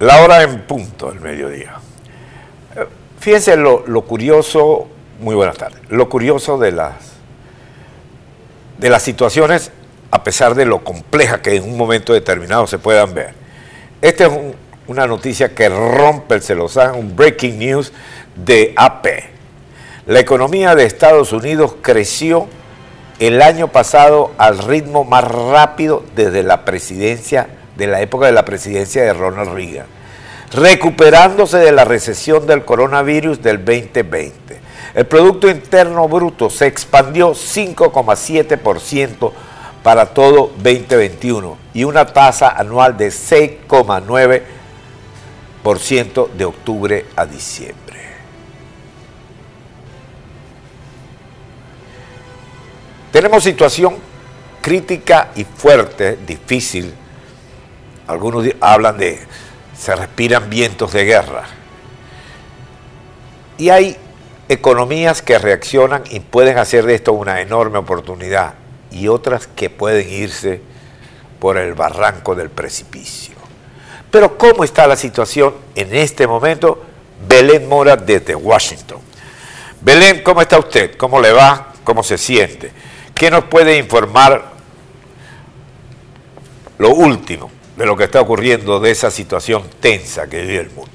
La hora en punto del mediodía. Eh, fíjense lo, lo curioso, muy buenas tardes, lo curioso de las, de las situaciones, a pesar de lo compleja que en un momento determinado se puedan ver. Esta es una noticia que rompe el celosán, un breaking news de AP. La economía de Estados Unidos creció el año pasado al ritmo más rápido desde la presidencia de la época de la presidencia de Ronald Reagan, recuperándose de la recesión del coronavirus del 2020. El Producto Interno Bruto se expandió 5,7% para todo 2021 y una tasa anual de 6,9% de octubre a diciembre. Tenemos situación crítica y fuerte, difícil algunos hablan de, se respiran vientos de guerra. Y hay economías que reaccionan y pueden hacer de esto una enorme oportunidad y otras que pueden irse por el barranco del precipicio. Pero ¿cómo está la situación en este momento? Belén Mora desde Washington. Belén, ¿cómo está usted? ¿Cómo le va? ¿Cómo se siente? ¿Qué nos puede informar lo último? De lo que está ocurriendo, de esa situación tensa que vive el mundo.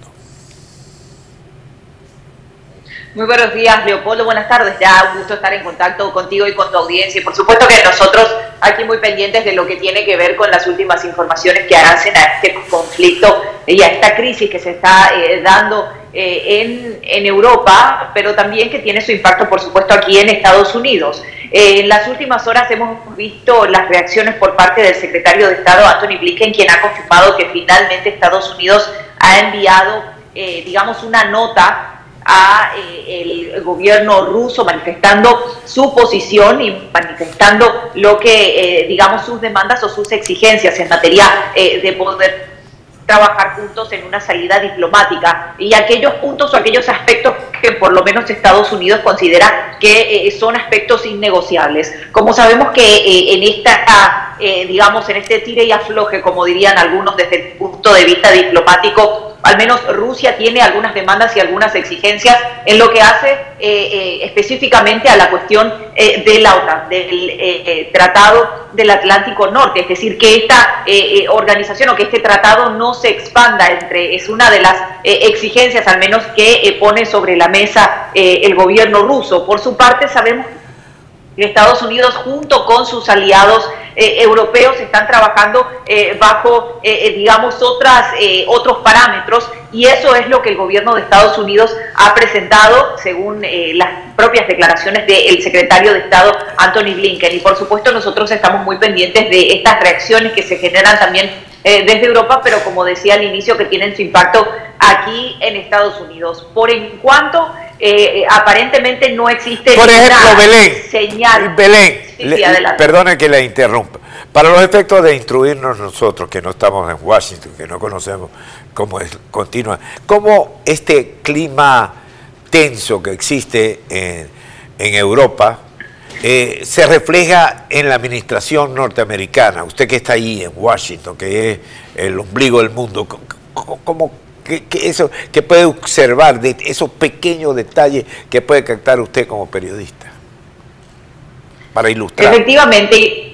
Muy buenos días, Leopoldo. Buenas tardes. Ya un gusto estar en contacto contigo y con tu audiencia. Y por supuesto que nosotros aquí muy pendientes de lo que tiene que ver con las últimas informaciones que hacen a este conflicto y a esta crisis que se está eh, dando eh, en, en Europa, pero también que tiene su impacto, por supuesto, aquí en Estados Unidos. Eh, en las últimas horas hemos visto las reacciones por parte del secretario de Estado, Anthony Blinken, quien ha confirmado que finalmente Estados Unidos ha enviado, eh, digamos, una nota a eh, el gobierno ruso manifestando su posición y manifestando lo que, digamos, sus demandas o sus exigencias en materia de poder trabajar juntos en una salida diplomática y aquellos puntos o aquellos aspectos que por lo menos Estados Unidos considera que eh, son aspectos innegociables. Como sabemos que eh, en esta, eh, digamos, en este tire y afloje, como dirían algunos desde el punto de vista diplomático, al menos Rusia tiene algunas demandas y algunas exigencias en lo que hace eh, eh, específicamente a la cuestión eh, de la OTAN, del Tratado del Atlántico Norte, es decir, que esta organización o que este tratado no se expanda entre, es una de las exigencias al menos que pone sobre la mesa el gobierno ruso. Por su parte, sabemos Estados Unidos junto con sus aliados eh, europeos están trabajando eh, bajo, eh, digamos, otras, otros parámetros y eso es lo que el gobierno de Estados Unidos ha presentado según las propias declaraciones del secretario de Estado Anthony Blinken. Y por supuesto nosotros estamos muy pendientes de estas reacciones que se generan también desde Europa, pero como decía al inicio, que tienen su impacto aquí en Estados Unidos. Por en cuanto aparentemente no existe Por ejemplo, Belén, señal. Belén, perdone que le interrumpa. Para los efectos de instruirnos nosotros, que no estamos en Washington, que no conocemos cómo es, continua, cómo este clima tenso que existe en, Europa eh, se refleja en la administración norteamericana. Usted que está ahí en Washington, que es el ombligo del mundo, ¿cómo, que, eso, que puede observar de esos pequeños detalles que puede captar usted como periodista? para ilustrar. Efectivamente.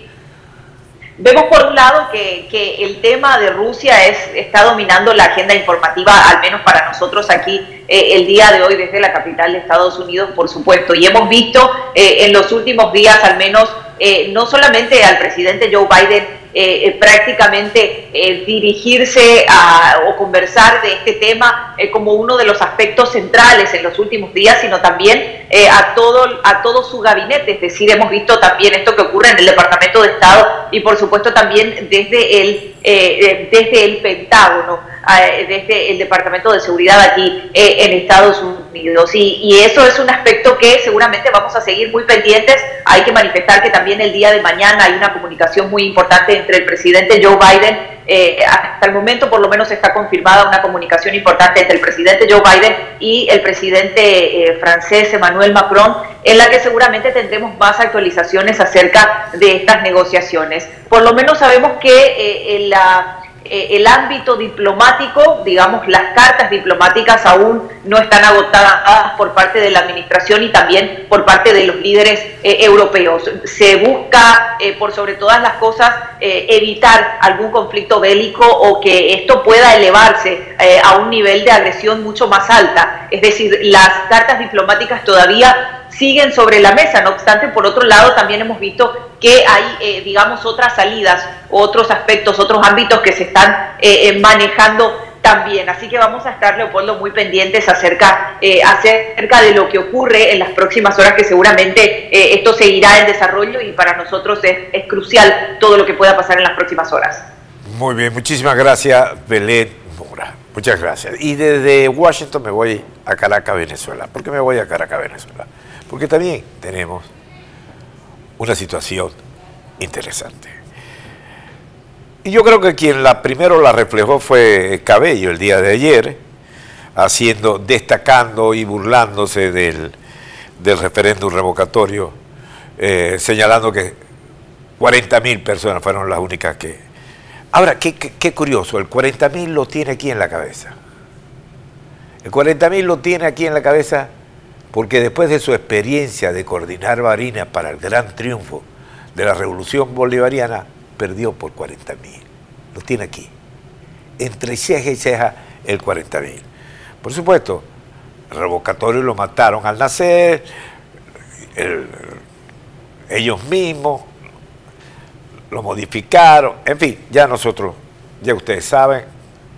Vemos por un lado que, el tema de Rusia es, está dominando la agenda informativa, al menos para nosotros aquí eh, el día de hoy desde la capital de Estados Unidos, por supuesto. Y hemos visto eh, en los últimos días al menos eh, no solamente al presidente Joe Biden eh, eh, prácticamente dirigirse a, o conversar de este tema como uno de los aspectos centrales en los últimos días, sino también a, todo, a todo su gabinete. Es decir, hemos visto también esto que ocurre en el Departamento de Estado y por supuesto también desde el, desde el Pentágono desde el Departamento de Seguridad aquí eh, en Estados Unidos. Y, eso es un aspecto que seguramente vamos a seguir muy pendientes. Hay que manifestar que también el día de mañana hay una comunicación muy importante entre el presidente Joe Biden. Eh, hasta el momento por lo menos está confirmada una comunicación importante entre el presidente Joe Biden y el presidente eh, francés Emmanuel Macron, en la que seguramente tendremos más actualizaciones acerca de estas negociaciones. Por lo menos sabemos que la eh, el ámbito diplomático, digamos, las cartas diplomáticas aún no están agotadas por parte de la administración y también por parte de los líderes eh, europeos. Se busca, eh, por sobre todas las cosas, evitar algún conflicto bélico o que esto pueda elevarse a un nivel de agresión mucho más alta. Es decir, las cartas diplomáticas todavía siguen sobre la mesa. No obstante, por otro lado, también hemos visto que hay, eh, digamos, otras salidas, otros aspectos, otros ámbitos que se están eh, eh, manejando también. Así que vamos a estar, Leopoldo, muy pendientes acerca, acerca de lo que ocurre en las próximas horas, que seguramente esto seguirá en desarrollo y para nosotros es, es crucial todo lo que pueda pasar en las próximas horas. Muy bien, muchísimas gracias, Belén. Muchas gracias. Y desde Washington me voy a Caracas, Venezuela. ¿Por qué me voy a Caracas, Venezuela? porque también tenemos una situación interesante. Y yo creo que quien la primero la reflejó fue Cabello el día de ayer, haciendo, destacando y burlándose del, referéndum revocatorio, eh, señalando que 40 mil personas fueron las únicas que... Ahora, qué, curioso, el 40 mil lo tiene aquí en la cabeza. El 40 mil lo tiene aquí en la cabeza porque después de su experiencia de coordinar Barinas para el gran triunfo de la revolución bolivariana, perdió por 40 mil. Lo tiene aquí. Entre ceja y ceja, el 40 mil. Por supuesto, revocatorio lo mataron al nacer, ellos mismos lo modificaron, en fin, ya nosotros, ya ustedes saben,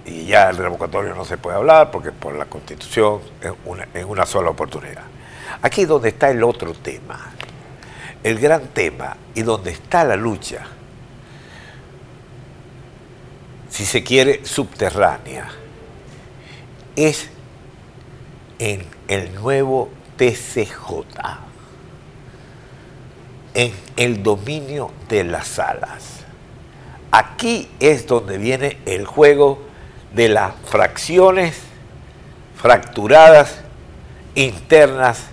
y ya el revocatorio no se puede hablar porque por la constitución es una, una sola oportunidad. Aquí donde está el otro tema, el gran tema y donde está la lucha, si se quiere, subterránea, es en el nuevo TCJ, en el dominio de las salas. Aquí es donde viene el juego de las fracciones fracturadas internas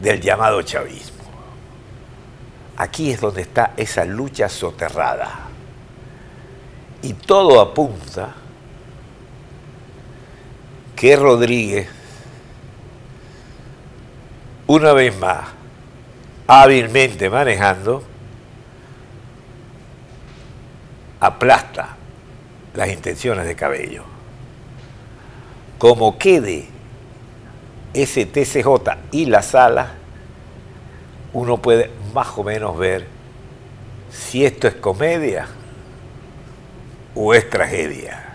del llamado chavismo. Aquí es donde está esa lucha soterrada. Y todo apunta que Rodríguez, una vez más, hábilmente manejando, aplasta las intenciones de Cabello. Como quede ese TCJ y la sala, uno puede más o menos ver si esto es comedia o es tragedia.